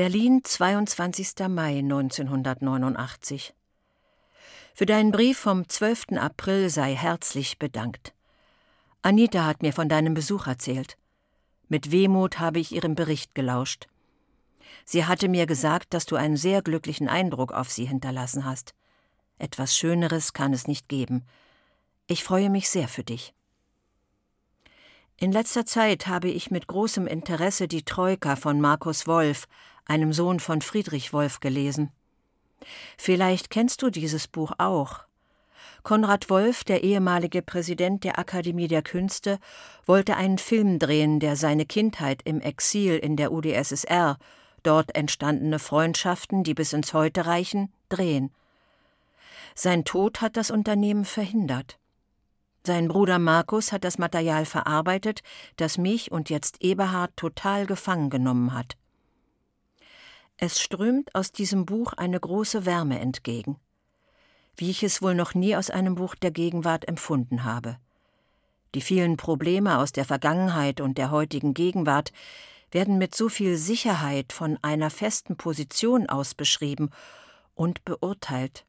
Berlin, 22. Mai 1989. Für deinen Brief vom 12. April sei herzlich bedankt. Anita hat mir von deinem Besuch erzählt. Mit Wehmut habe ich ihrem Bericht gelauscht. Sie hatte mir gesagt, dass du einen sehr glücklichen Eindruck auf sie hinterlassen hast. Etwas Schöneres kann es nicht geben. Ich freue mich sehr für dich. In letzter Zeit habe ich mit großem Interesse die Troika von Markus Wolf, einem Sohn von Friedrich Wolf, gelesen. Vielleicht kennst du dieses Buch auch. Konrad Wolf, der ehemalige Präsident der Akademie der Künste, wollte einen Film drehen, der seine Kindheit im Exil in der UdSSR, dort entstandene Freundschaften, die bis ins Heute reichen, drehen. Sein Tod hat das Unternehmen verhindert. Sein Bruder Markus hat das Material verarbeitet, das mich und jetzt Eberhard total gefangen genommen hat. Es strömt aus diesem Buch eine große Wärme entgegen, wie ich es wohl noch nie aus einem Buch der Gegenwart empfunden habe. Die vielen Probleme aus der Vergangenheit und der heutigen Gegenwart werden mit so viel Sicherheit von einer festen Position aus beschrieben und beurteilt.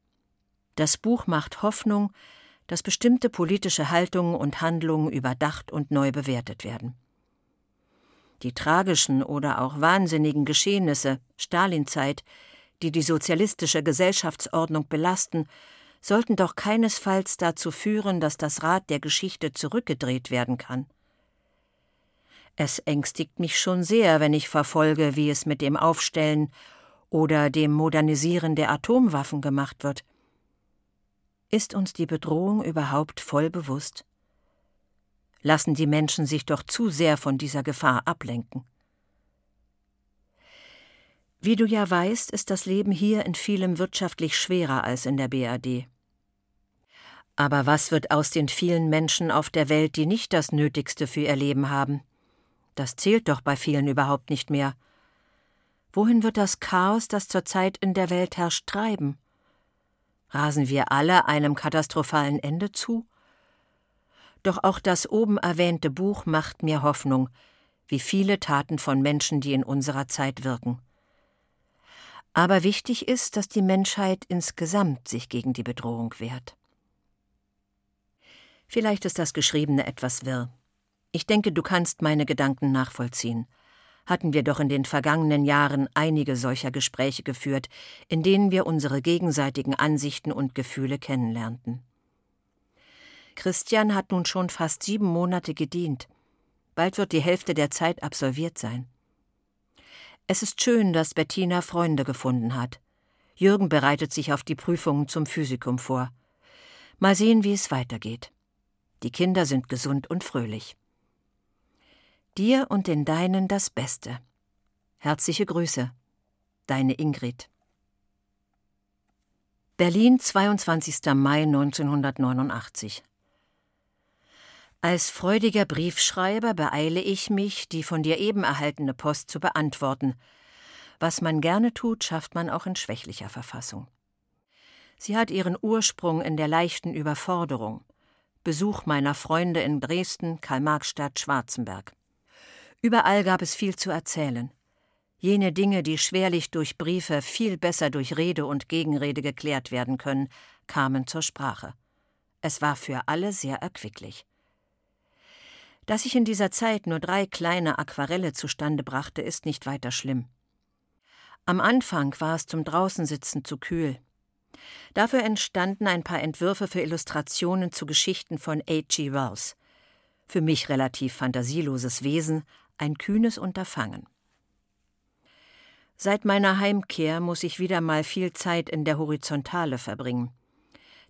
Das Buch macht Hoffnung, dass bestimmte politische Haltungen und Handlungen überdacht und neu bewertet werden. Die tragischen oder auch wahnsinnigen Geschehnisse Stalinzeit, die die sozialistische Gesellschaftsordnung belasten, sollten doch keinesfalls dazu führen, dass das Rad der Geschichte zurückgedreht werden kann. Es ängstigt mich schon sehr, wenn ich verfolge, wie es mit dem Aufstellen oder dem Modernisieren der Atomwaffen gemacht wird. Ist uns die Bedrohung überhaupt voll bewusst? Lassen die Menschen sich doch zu sehr von dieser Gefahr ablenken. Wie du ja weißt, ist das Leben hier in vielem wirtschaftlich schwerer als in der BRD. Aber was wird aus den vielen Menschen auf der Welt, die nicht das Nötigste für ihr Leben haben? Das zählt doch bei vielen überhaupt nicht mehr. Wohin wird das Chaos, das zurzeit in der Welt herrscht, treiben? Rasen wir alle einem katastrophalen Ende zu? Doch auch das oben erwähnte Buch macht mir Hoffnung, wie viele Taten von Menschen, die in unserer Zeit wirken. Aber wichtig ist, dass die Menschheit insgesamt sich gegen die Bedrohung wehrt. Vielleicht ist das Geschriebene etwas wirr. Ich denke, du kannst meine Gedanken nachvollziehen. Hatten wir doch in den vergangenen Jahren einige solcher Gespräche geführt, in denen wir unsere gegenseitigen Ansichten und Gefühle kennenlernten. Christian hat nun schon fast sieben Monate gedient. Bald wird die Hälfte der Zeit absolviert sein. Es ist schön, dass Bettina Freunde gefunden hat. Jürgen bereitet sich auf die Prüfungen zum Physikum vor. Mal sehen, wie es weitergeht. Die Kinder sind gesund und fröhlich. Dir und den Deinen das Beste. Herzliche Grüße. Deine Ingrid. Berlin, 22. Mai 1989. Als freudiger Briefschreiber beeile ich mich, die von dir eben erhaltene Post zu beantworten. Was man gerne tut, schafft man auch in schwächlicher Verfassung. Sie hat ihren Ursprung in der leichten Überforderung. Besuch meiner Freunde in Dresden, Karl-Marx-Stadt, Schwarzenberg. Überall gab es viel zu erzählen. Jene Dinge, die schwerlich durch Briefe viel besser durch Rede und Gegenrede geklärt werden können, kamen zur Sprache. Es war für alle sehr erquicklich. Dass ich in dieser Zeit nur drei kleine Aquarelle zustande brachte, ist nicht weiter schlimm. Am Anfang war es zum Draußensitzen zu kühl. Dafür entstanden ein paar Entwürfe für Illustrationen zu Geschichten von H.G. Wells. Für mich relativ fantasieloses Wesen, ein kühnes Unterfangen. Seit meiner Heimkehr muss ich wieder mal viel Zeit in der Horizontale verbringen.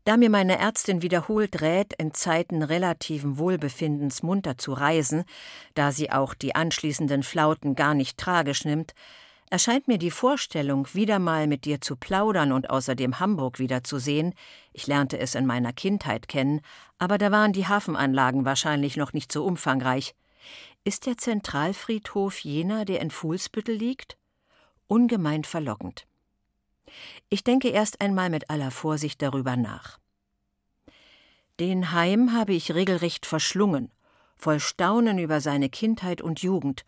Da mir meine Ärztin wiederholt rät, in Zeiten relativen Wohlbefindens munter zu reisen, da sie auch die anschließenden Flauten gar nicht tragisch nimmt, erscheint mir die Vorstellung, wieder mal mit dir zu plaudern und außerdem Hamburg wiederzusehen, ich lernte es in meiner Kindheit kennen, aber da waren die Hafenanlagen wahrscheinlich noch nicht so umfangreich. Ist der Zentralfriedhof jener, der in Fuhlsbüttel liegt? Ungemein verlockend. Ich denke erst einmal mit aller Vorsicht darüber nach. Den Heim habe ich regelrecht verschlungen, voll Staunen über seine Kindheit und Jugend,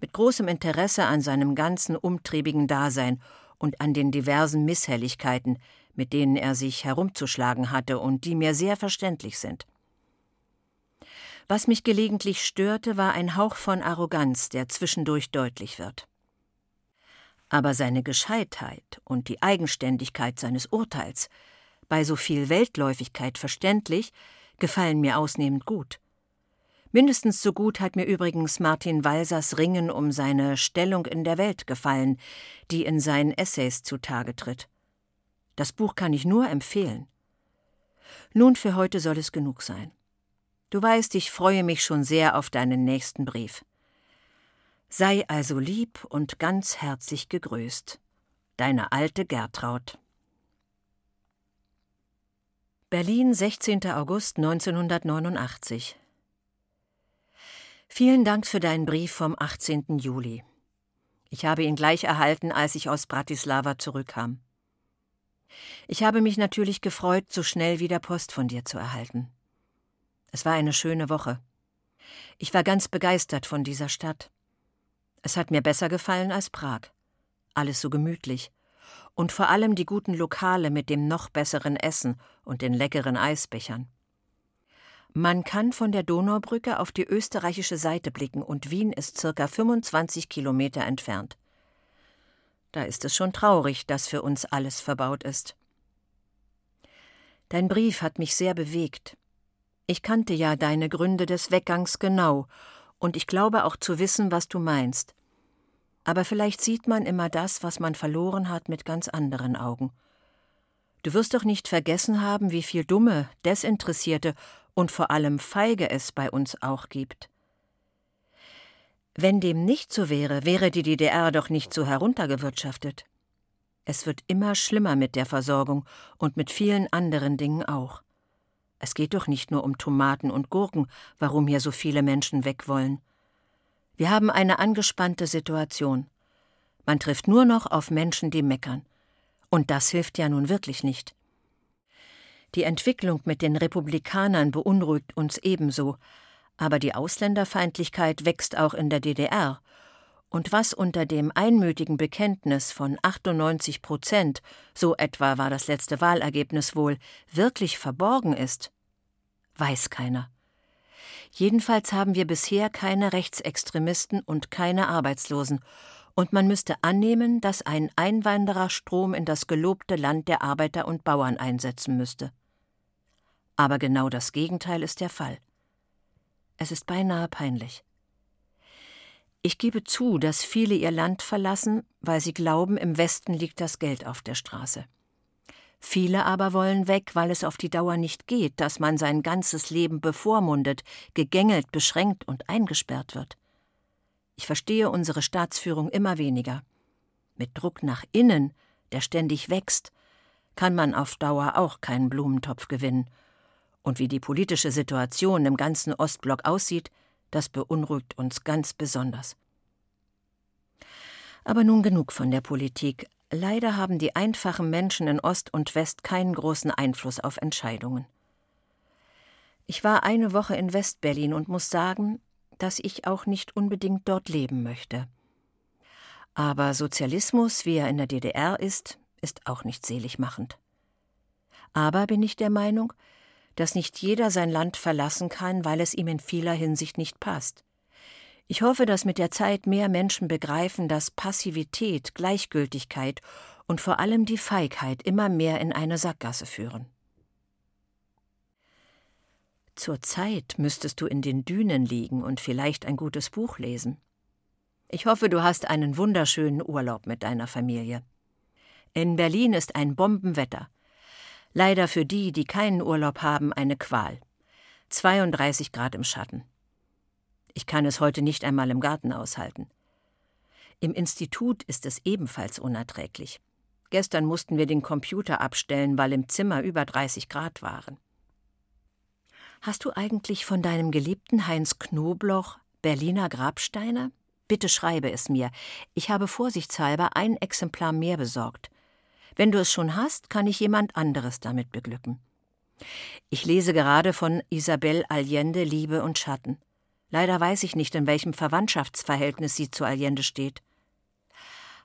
mit großem Interesse an seinem ganzen umtriebigen Dasein und an den diversen Misshelligkeiten, mit denen er sich herumzuschlagen hatte und die mir sehr verständlich sind. Was mich gelegentlich störte, war ein Hauch von Arroganz, der zwischendurch deutlich wird. Aber seine Gescheitheit und die Eigenständigkeit seines Urteils, bei so viel Weltläufigkeit verständlich, gefallen mir ausnehmend gut. Mindestens so gut hat mir übrigens Martin Walsers Ringen um seine Stellung in der Welt gefallen, die in seinen Essays zutage tritt. Das Buch kann ich nur empfehlen. Nun für heute soll es genug sein. Du weißt, ich freue mich schon sehr auf deinen nächsten Brief. Sei also lieb und ganz herzlich gegrüßt. Deine alte Gertraud. Berlin, 16. August 1989. Vielen Dank für deinen Brief vom 18. Juli. Ich habe ihn gleich erhalten, als ich aus Bratislava zurückkam. Ich habe mich natürlich gefreut, so schnell wieder Post von dir zu erhalten. Es war eine schöne Woche. Ich war ganz begeistert von dieser Stadt. Es hat mir besser gefallen als Prag. Alles so gemütlich und vor allem die guten Lokale mit dem noch besseren Essen und den leckeren Eisbechern. Man kann von der Donaubrücke auf die österreichische Seite blicken und Wien ist circa 25 Kilometer entfernt. Da ist es schon traurig, dass für uns alles verbaut ist. Dein Brief hat mich sehr bewegt. Ich kannte ja deine Gründe des Weggangs genau, und ich glaube auch zu wissen, was du meinst aber vielleicht sieht man immer das, was man verloren hat, mit ganz anderen Augen. Du wirst doch nicht vergessen haben, wie viel dumme, desinteressierte und vor allem feige es bei uns auch gibt. Wenn dem nicht so wäre, wäre die DDR doch nicht so heruntergewirtschaftet. Es wird immer schlimmer mit der Versorgung und mit vielen anderen Dingen auch. Es geht doch nicht nur um Tomaten und Gurken, warum hier so viele Menschen weg wollen. Wir haben eine angespannte Situation. Man trifft nur noch auf Menschen, die meckern. Und das hilft ja nun wirklich nicht. Die Entwicklung mit den Republikanern beunruhigt uns ebenso, aber die Ausländerfeindlichkeit wächst auch in der DDR. Und was unter dem einmütigen Bekenntnis von 98 Prozent, so etwa war das letzte Wahlergebnis wohl, wirklich verborgen ist, weiß keiner. Jedenfalls haben wir bisher keine Rechtsextremisten und keine Arbeitslosen, und man müsste annehmen, dass ein Einwandererstrom in das gelobte Land der Arbeiter und Bauern einsetzen müsste. Aber genau das Gegenteil ist der Fall. Es ist beinahe peinlich. Ich gebe zu, dass viele ihr Land verlassen, weil sie glauben, im Westen liegt das Geld auf der Straße. Viele aber wollen weg, weil es auf die Dauer nicht geht, dass man sein ganzes Leben bevormundet, gegängelt, beschränkt und eingesperrt wird. Ich verstehe unsere Staatsführung immer weniger. Mit Druck nach innen, der ständig wächst, kann man auf Dauer auch keinen Blumentopf gewinnen. Und wie die politische Situation im ganzen Ostblock aussieht, das beunruhigt uns ganz besonders. Aber nun genug von der Politik. Leider haben die einfachen Menschen in Ost und West keinen großen Einfluss auf Entscheidungen. Ich war eine Woche in Westberlin und muss sagen, dass ich auch nicht unbedingt dort leben möchte. Aber Sozialismus, wie er in der DDR ist, ist auch nicht seligmachend. Aber bin ich der Meinung, dass nicht jeder sein Land verlassen kann, weil es ihm in vieler Hinsicht nicht passt. Ich hoffe, dass mit der Zeit mehr Menschen begreifen, dass Passivität, Gleichgültigkeit und vor allem die Feigheit immer mehr in eine Sackgasse führen. Zur Zeit müsstest du in den Dünen liegen und vielleicht ein gutes Buch lesen. Ich hoffe, du hast einen wunderschönen Urlaub mit deiner Familie. In Berlin ist ein Bombenwetter. Leider für die, die keinen Urlaub haben, eine Qual. 32 Grad im Schatten. Ich kann es heute nicht einmal im Garten aushalten. Im Institut ist es ebenfalls unerträglich. Gestern mussten wir den Computer abstellen, weil im Zimmer über 30 Grad waren. Hast du eigentlich von deinem geliebten Heinz Knobloch Berliner Grabsteine? Bitte schreibe es mir. Ich habe vorsichtshalber ein Exemplar mehr besorgt. Wenn du es schon hast, kann ich jemand anderes damit beglücken. Ich lese gerade von Isabel Allende Liebe und Schatten. Leider weiß ich nicht, in welchem Verwandtschaftsverhältnis sie zu Allende steht.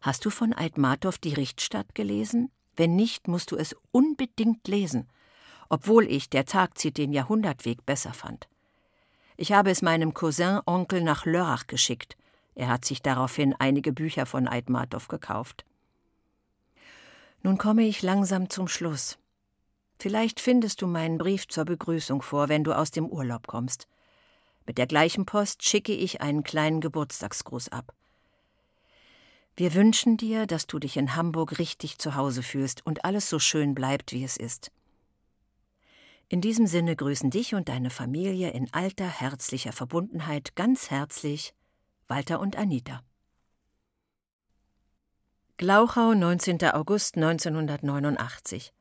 Hast du von Aidmatow die Richtstadt gelesen? Wenn nicht, musst du es unbedingt lesen, obwohl ich der Tag zieht den Jahrhundertweg besser fand. Ich habe es meinem Cousin Onkel nach Lörrach geschickt. Er hat sich daraufhin einige Bücher von Aidmatow gekauft. Nun komme ich langsam zum Schluss. Vielleicht findest du meinen Brief zur Begrüßung vor, wenn du aus dem Urlaub kommst. Mit der gleichen Post schicke ich einen kleinen Geburtstagsgruß ab. Wir wünschen dir, dass du dich in Hamburg richtig zu Hause fühlst und alles so schön bleibt, wie es ist. In diesem Sinne grüßen dich und deine Familie in alter, herzlicher Verbundenheit ganz herzlich Walter und Anita. Glauchau, 19. August 1989.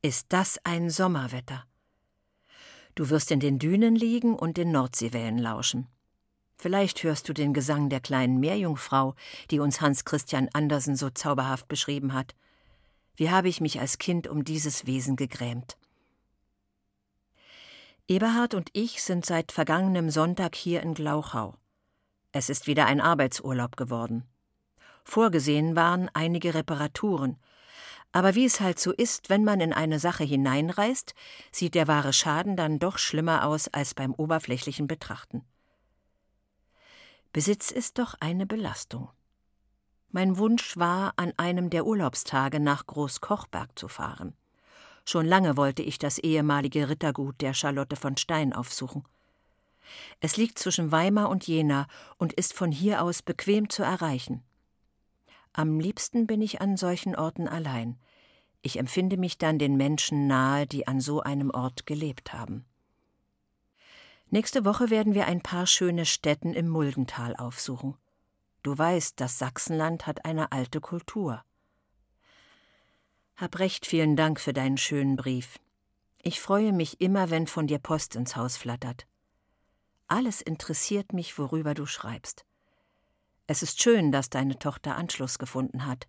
Ist das ein Sommerwetter? Du wirst in den Dünen liegen und den Nordseewellen lauschen. Vielleicht hörst du den Gesang der kleinen Meerjungfrau, die uns Hans Christian Andersen so zauberhaft beschrieben hat. Wie habe ich mich als Kind um dieses Wesen gegrämt. Eberhard und ich sind seit vergangenem Sonntag hier in Glauchau. Es ist wieder ein Arbeitsurlaub geworden. Vorgesehen waren einige Reparaturen, aber wie es halt so ist, wenn man in eine Sache hineinreißt, sieht der wahre Schaden dann doch schlimmer aus als beim oberflächlichen Betrachten. Besitz ist doch eine Belastung. Mein Wunsch war, an einem der Urlaubstage nach Großkochberg zu fahren. Schon lange wollte ich das ehemalige Rittergut der Charlotte von Stein aufsuchen. Es liegt zwischen Weimar und Jena und ist von hier aus bequem zu erreichen. Am liebsten bin ich an solchen Orten allein. Ich empfinde mich dann den Menschen nahe, die an so einem Ort gelebt haben. Nächste Woche werden wir ein paar schöne Stätten im Muldental aufsuchen. Du weißt, das Sachsenland hat eine alte Kultur. Hab recht vielen Dank für deinen schönen Brief. Ich freue mich immer, wenn von dir Post ins Haus flattert. Alles interessiert mich, worüber du schreibst. Es ist schön, dass deine Tochter Anschluss gefunden hat.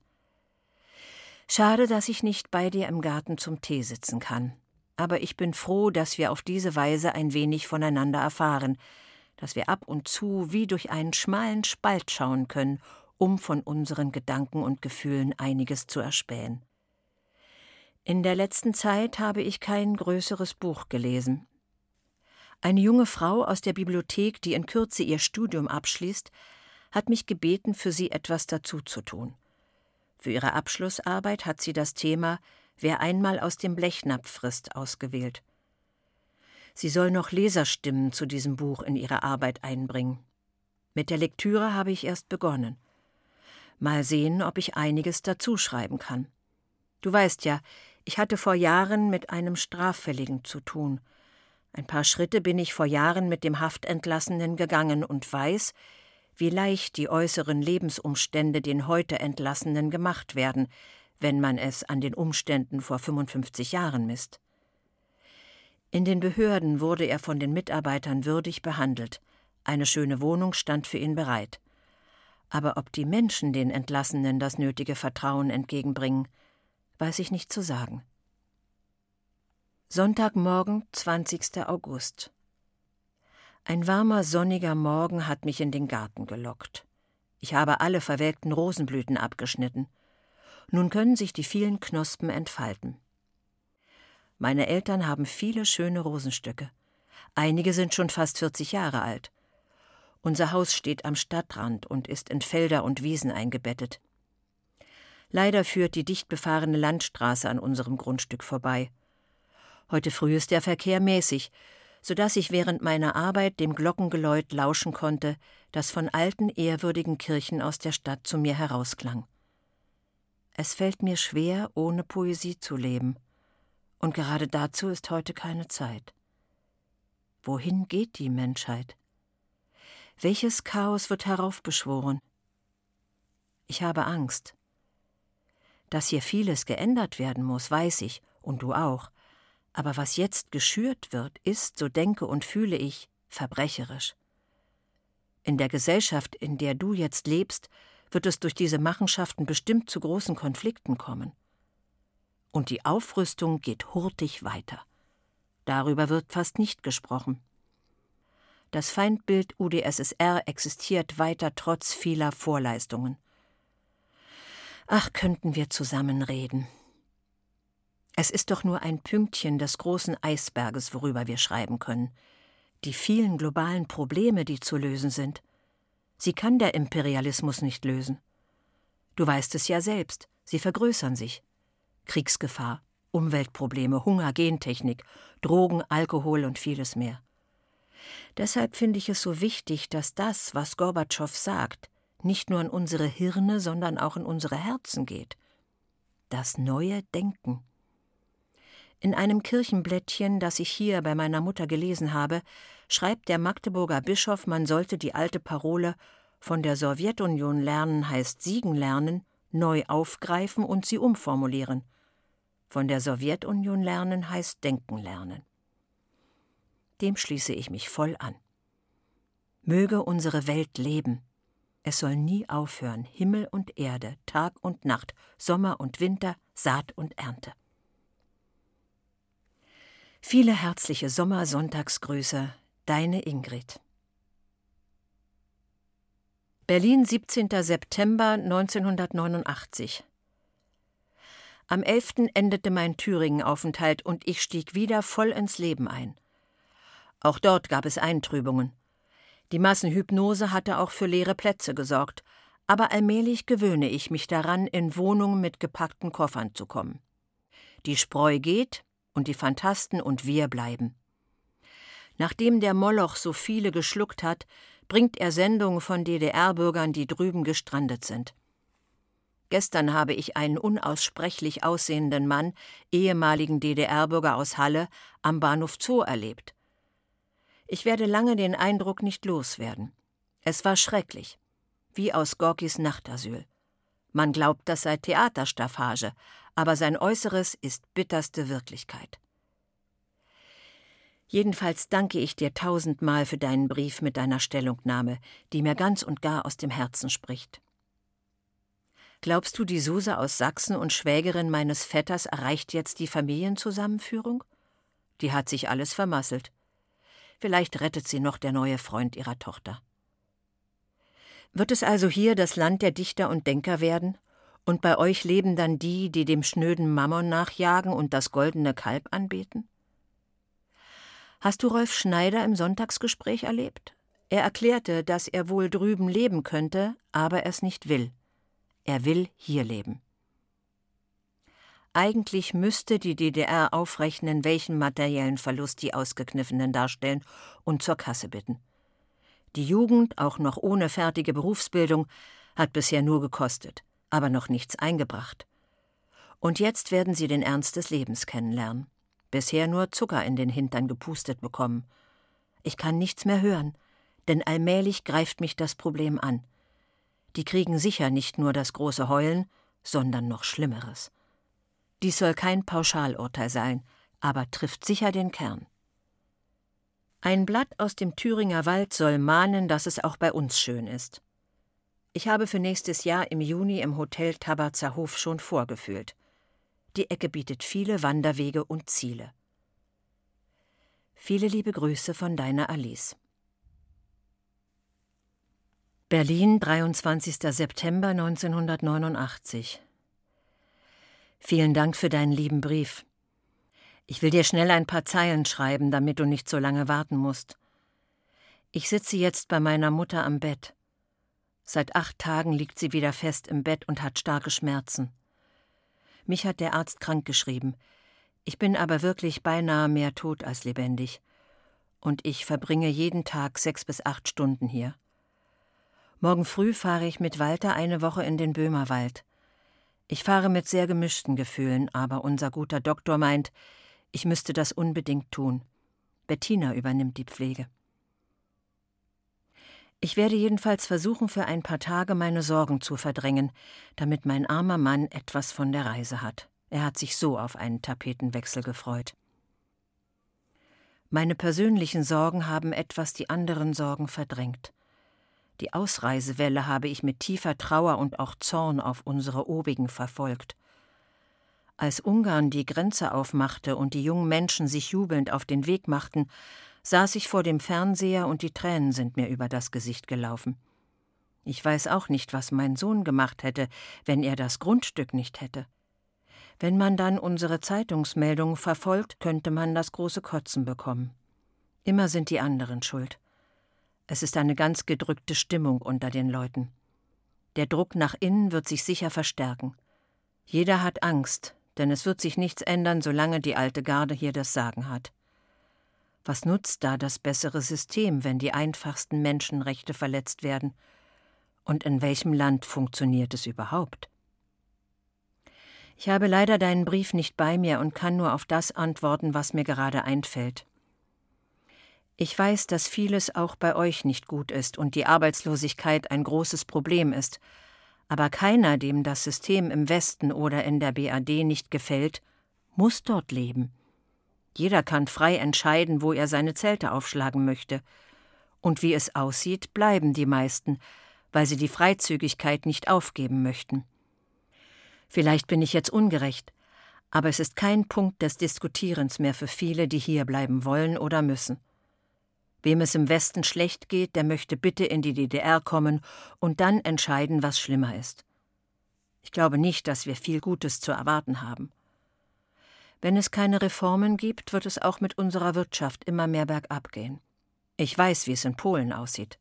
Schade, dass ich nicht bei dir im Garten zum Tee sitzen kann. Aber ich bin froh, dass wir auf diese Weise ein wenig voneinander erfahren, dass wir ab und zu wie durch einen schmalen Spalt schauen können, um von unseren Gedanken und Gefühlen einiges zu erspähen. In der letzten Zeit habe ich kein größeres Buch gelesen. Eine junge Frau aus der Bibliothek, die in Kürze ihr Studium abschließt, hat mich gebeten, für sie etwas dazu zu tun. Für ihre Abschlussarbeit hat sie das Thema Wer einmal aus dem Blechnapf frisst ausgewählt. Sie soll noch Leserstimmen zu diesem Buch in ihre Arbeit einbringen. Mit der Lektüre habe ich erst begonnen. Mal sehen, ob ich einiges dazuschreiben kann. Du weißt ja, ich hatte vor Jahren mit einem Straffälligen zu tun. Ein paar Schritte bin ich vor Jahren mit dem Haftentlassenen gegangen und weiß, wie leicht die äußeren Lebensumstände den heute Entlassenen gemacht werden, wenn man es an den Umständen vor 55 Jahren misst. In den Behörden wurde er von den Mitarbeitern würdig behandelt, eine schöne Wohnung stand für ihn bereit. Aber ob die Menschen den Entlassenen das nötige Vertrauen entgegenbringen, weiß ich nicht zu sagen. Sonntagmorgen, 20. August. Ein warmer, sonniger Morgen hat mich in den Garten gelockt. Ich habe alle verwelkten Rosenblüten abgeschnitten. Nun können sich die vielen Knospen entfalten. Meine Eltern haben viele schöne Rosenstücke. Einige sind schon fast 40 Jahre alt. Unser Haus steht am Stadtrand und ist in Felder und Wiesen eingebettet. Leider führt die dicht befahrene Landstraße an unserem Grundstück vorbei. Heute früh ist der Verkehr mäßig, so dass ich während meiner Arbeit dem Glockengeläut lauschen konnte, das von alten, ehrwürdigen Kirchen aus der Stadt zu mir herausklang. Es fällt mir schwer, ohne Poesie zu leben, und gerade dazu ist heute keine Zeit. Wohin geht die Menschheit? Welches Chaos wird heraufbeschworen? Ich habe Angst. Dass hier vieles geändert werden muss, weiß ich, und du auch, aber was jetzt geschürt wird, ist, so denke und fühle ich, verbrecherisch. In der Gesellschaft, in der du jetzt lebst, wird es durch diese Machenschaften bestimmt zu großen Konflikten kommen. Und die Aufrüstung geht hurtig weiter. Darüber wird fast nicht gesprochen. Das Feindbild UdSSR existiert weiter trotz vieler Vorleistungen. Ach, könnten wir zusammen reden. Es ist doch nur ein Pünktchen des großen Eisberges, worüber wir schreiben können. Die vielen globalen Probleme, die zu lösen sind. Sie kann der Imperialismus nicht lösen. Du weißt es ja selbst, sie vergrößern sich. Kriegsgefahr, Umweltprobleme, Hunger, Gentechnik, Drogen, Alkohol und vieles mehr. Deshalb finde ich es so wichtig, dass das, was Gorbatschow sagt, nicht nur in unsere Hirne, sondern auch in unsere Herzen geht. Das neue Denken. In einem Kirchenblättchen, das ich hier bei meiner Mutter gelesen habe, schreibt der Magdeburger Bischof, man sollte die alte Parole von der Sowjetunion lernen heißt siegen lernen, neu aufgreifen und sie umformulieren. Von der Sowjetunion lernen heißt denken lernen. Dem schließe ich mich voll an. Möge unsere Welt leben. Es soll nie aufhören, Himmel und Erde, Tag und Nacht, Sommer und Winter, Saat und Ernte. Viele herzliche Sommersonntagsgrüße, deine Ingrid. Berlin, 17. September 1989. Am 11. endete mein Thüringen-Aufenthalt und ich stieg wieder voll ins Leben ein. Auch dort gab es Eintrübungen. Die Massenhypnose hatte auch für leere Plätze gesorgt, aber allmählich gewöhne ich mich daran, in Wohnungen mit gepackten Koffern zu kommen. Die Spreu geht und die Phantasten und wir bleiben. Nachdem der Moloch so viele geschluckt hat, bringt er Sendungen von DDR-Bürgern, die drüben gestrandet sind. Gestern habe ich einen unaussprechlich aussehenden Mann, ehemaligen DDR-Bürger aus Halle, am Bahnhof Zoo erlebt. Ich werde lange den Eindruck nicht loswerden. Es war schrecklich, wie aus Gorkis Nachtasyl. Man glaubt, das sei Theaterstaffage, aber sein Äußeres ist bitterste Wirklichkeit. Jedenfalls danke ich dir tausendmal für deinen Brief mit deiner Stellungnahme, die mir ganz und gar aus dem Herzen spricht. Glaubst du, die Suse aus Sachsen und Schwägerin meines Vetters erreicht jetzt die Familienzusammenführung? Die hat sich alles vermasselt. Vielleicht rettet sie noch der neue Freund ihrer Tochter. Wird es also hier das Land der Dichter und Denker werden? Und bei euch leben dann die, die dem schnöden Mammon nachjagen und das goldene Kalb anbeten? Hast du Rolf Schneider im Sonntagsgespräch erlebt? Er erklärte, dass er wohl drüben leben könnte, aber es nicht will. Er will hier leben. Eigentlich müsste die DDR aufrechnen, welchen materiellen Verlust die Ausgekniffenen darstellen und zur Kasse bitten. Die Jugend, auch noch ohne fertige Berufsbildung, hat bisher nur gekostet, aber noch nichts eingebracht. Und jetzt werden sie den Ernst des Lebens kennenlernen bisher nur Zucker in den Hintern gepustet bekommen. Ich kann nichts mehr hören, denn allmählich greift mich das Problem an. Die kriegen sicher nicht nur das große Heulen, sondern noch Schlimmeres. Dies soll kein Pauschalurteil sein, aber trifft sicher den Kern. Ein Blatt aus dem Thüringer Wald soll mahnen, dass es auch bei uns schön ist. Ich habe für nächstes Jahr im Juni im Hotel Tabazer Hof schon vorgefühlt. Die Ecke bietet viele Wanderwege und Ziele. Viele liebe Grüße von deiner Alice. Berlin, 23. September 1989. Vielen Dank für deinen lieben Brief. Ich will dir schnell ein paar Zeilen schreiben, damit du nicht so lange warten musst. Ich sitze jetzt bei meiner Mutter am Bett. Seit acht Tagen liegt sie wieder fest im Bett und hat starke Schmerzen. Mich hat der Arzt krank geschrieben. Ich bin aber wirklich beinahe mehr tot als lebendig. Und ich verbringe jeden Tag sechs bis acht Stunden hier. Morgen früh fahre ich mit Walter eine Woche in den Böhmerwald. Ich fahre mit sehr gemischten Gefühlen, aber unser guter Doktor meint, ich müsste das unbedingt tun. Bettina übernimmt die Pflege. Ich werde jedenfalls versuchen, für ein paar Tage meine Sorgen zu verdrängen, damit mein armer Mann etwas von der Reise hat. Er hat sich so auf einen Tapetenwechsel gefreut. Meine persönlichen Sorgen haben etwas die anderen Sorgen verdrängt. Die Ausreisewelle habe ich mit tiefer Trauer und auch Zorn auf unsere Obigen verfolgt. Als Ungarn die Grenze aufmachte und die jungen Menschen sich jubelnd auf den Weg machten, saß ich vor dem Fernseher und die Tränen sind mir über das Gesicht gelaufen. Ich weiß auch nicht, was mein Sohn gemacht hätte, wenn er das Grundstück nicht hätte. Wenn man dann unsere Zeitungsmeldungen verfolgt, könnte man das große Kotzen bekommen. Immer sind die anderen schuld. Es ist eine ganz gedrückte Stimmung unter den Leuten. Der Druck nach innen wird sich sicher verstärken. Jeder hat Angst, denn es wird sich nichts ändern, solange die alte Garde hier das Sagen hat. Was nutzt da das bessere System, wenn die einfachsten Menschenrechte verletzt werden? Und in welchem Land funktioniert es überhaupt? Ich habe leider deinen Brief nicht bei mir und kann nur auf das antworten, was mir gerade einfällt. Ich weiß, dass vieles auch bei euch nicht gut ist und die Arbeitslosigkeit ein großes Problem ist, aber keiner, dem das System im Westen oder in der BAD nicht gefällt, muss dort leben. Jeder kann frei entscheiden, wo er seine Zelte aufschlagen möchte. Und wie es aussieht, bleiben die meisten, weil sie die Freizügigkeit nicht aufgeben möchten. Vielleicht bin ich jetzt ungerecht, aber es ist kein Punkt des Diskutierens mehr für viele, die hier bleiben wollen oder müssen. Wem es im Westen schlecht geht, der möchte bitte in die DDR kommen und dann entscheiden, was schlimmer ist. Ich glaube nicht, dass wir viel Gutes zu erwarten haben. Wenn es keine Reformen gibt, wird es auch mit unserer Wirtschaft immer mehr bergab gehen. Ich weiß, wie es in Polen aussieht.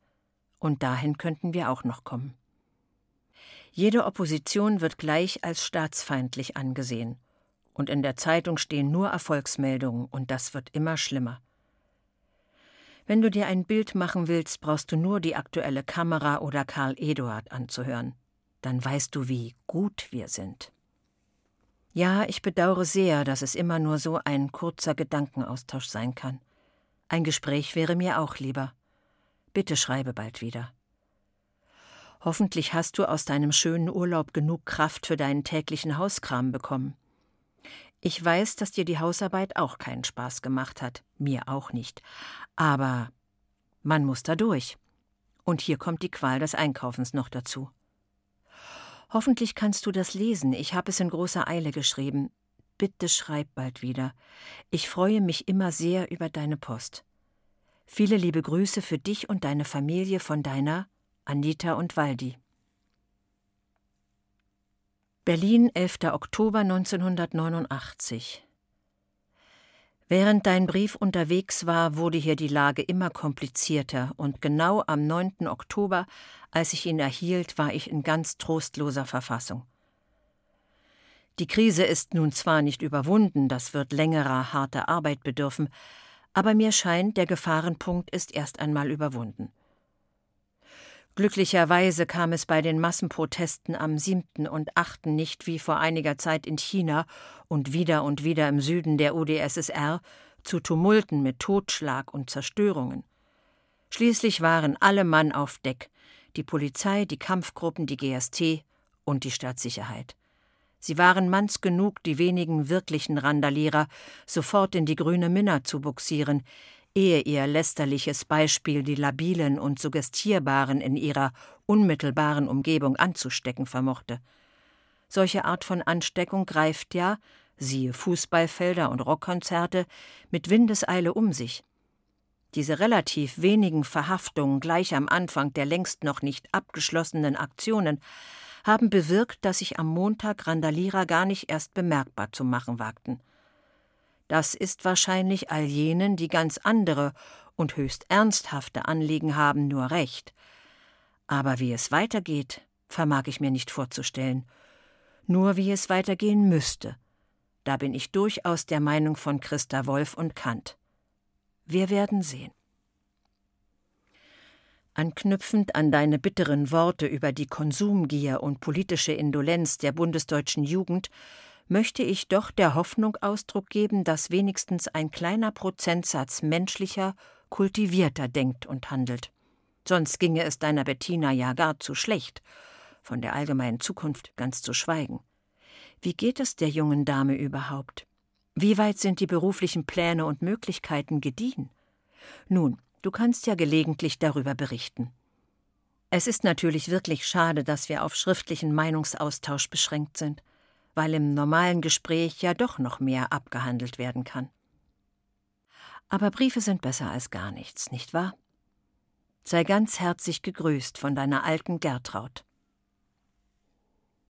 Und dahin könnten wir auch noch kommen. Jede Opposition wird gleich als staatsfeindlich angesehen. Und in der Zeitung stehen nur Erfolgsmeldungen, und das wird immer schlimmer. Wenn du dir ein Bild machen willst, brauchst du nur die aktuelle Kamera oder Karl Eduard anzuhören. Dann weißt du, wie gut wir sind. Ja, ich bedauere sehr, dass es immer nur so ein kurzer Gedankenaustausch sein kann. Ein Gespräch wäre mir auch lieber. Bitte schreibe bald wieder. Hoffentlich hast du aus deinem schönen Urlaub genug Kraft für deinen täglichen Hauskram bekommen. Ich weiß, dass dir die Hausarbeit auch keinen Spaß gemacht hat, mir auch nicht. Aber man muss da durch. Und hier kommt die Qual des Einkaufens noch dazu. Hoffentlich kannst du das lesen. Ich habe es in großer Eile geschrieben. Bitte schreib bald wieder. Ich freue mich immer sehr über deine Post. Viele liebe Grüße für dich und deine Familie von deiner Anita und Waldi. Berlin, 11. Oktober 1989. Während dein Brief unterwegs war, wurde hier die Lage immer komplizierter, und genau am 9. Oktober, als ich ihn erhielt, war ich in ganz trostloser Verfassung. Die Krise ist nun zwar nicht überwunden, das wird längerer, harter Arbeit bedürfen, aber mir scheint, der Gefahrenpunkt ist erst einmal überwunden. Glücklicherweise kam es bei den Massenprotesten am 7. und 8. nicht wie vor einiger Zeit in China und wieder und wieder im Süden der UdSSR zu Tumulten mit Totschlag und Zerstörungen. Schließlich waren alle Mann auf Deck, die Polizei, die Kampfgruppen, die GST und die Staatssicherheit. Sie waren manns genug, die wenigen wirklichen Randalierer sofort in die grüne Minna zu buxieren, ehe ihr lästerliches Beispiel die Labilen und Suggestierbaren in ihrer unmittelbaren Umgebung anzustecken vermochte. Solche Art von Ansteckung greift ja, siehe Fußballfelder und Rockkonzerte, mit Windeseile um sich. Diese relativ wenigen Verhaftungen gleich am Anfang der längst noch nicht abgeschlossenen Aktionen haben bewirkt, dass sich am Montag Randalierer gar nicht erst bemerkbar zu machen wagten. Das ist wahrscheinlich all jenen, die ganz andere und höchst ernsthafte Anliegen haben, nur recht. Aber wie es weitergeht, vermag ich mir nicht vorzustellen. Nur wie es weitergehen müsste. Da bin ich durchaus der Meinung von Christa Wolf und Kant. Wir werden sehen. Anknüpfend an deine bitteren Worte über die Konsumgier und politische Indolenz der bundesdeutschen Jugend möchte ich doch der Hoffnung Ausdruck geben, dass wenigstens ein kleiner Prozentsatz menschlicher, kultivierter denkt und handelt. Sonst ginge es deiner Bettina ja gar zu schlecht, von der allgemeinen Zukunft ganz zu schweigen. Wie geht es der jungen Dame überhaupt? Wie weit sind die beruflichen Pläne und Möglichkeiten gediehen? Nun, du kannst ja gelegentlich darüber berichten. Es ist natürlich wirklich schade, dass wir auf schriftlichen Meinungsaustausch beschränkt sind. Weil im normalen Gespräch ja doch noch mehr abgehandelt werden kann. Aber Briefe sind besser als gar nichts, nicht wahr? Sei ganz herzlich gegrüßt von deiner alten Gertraud.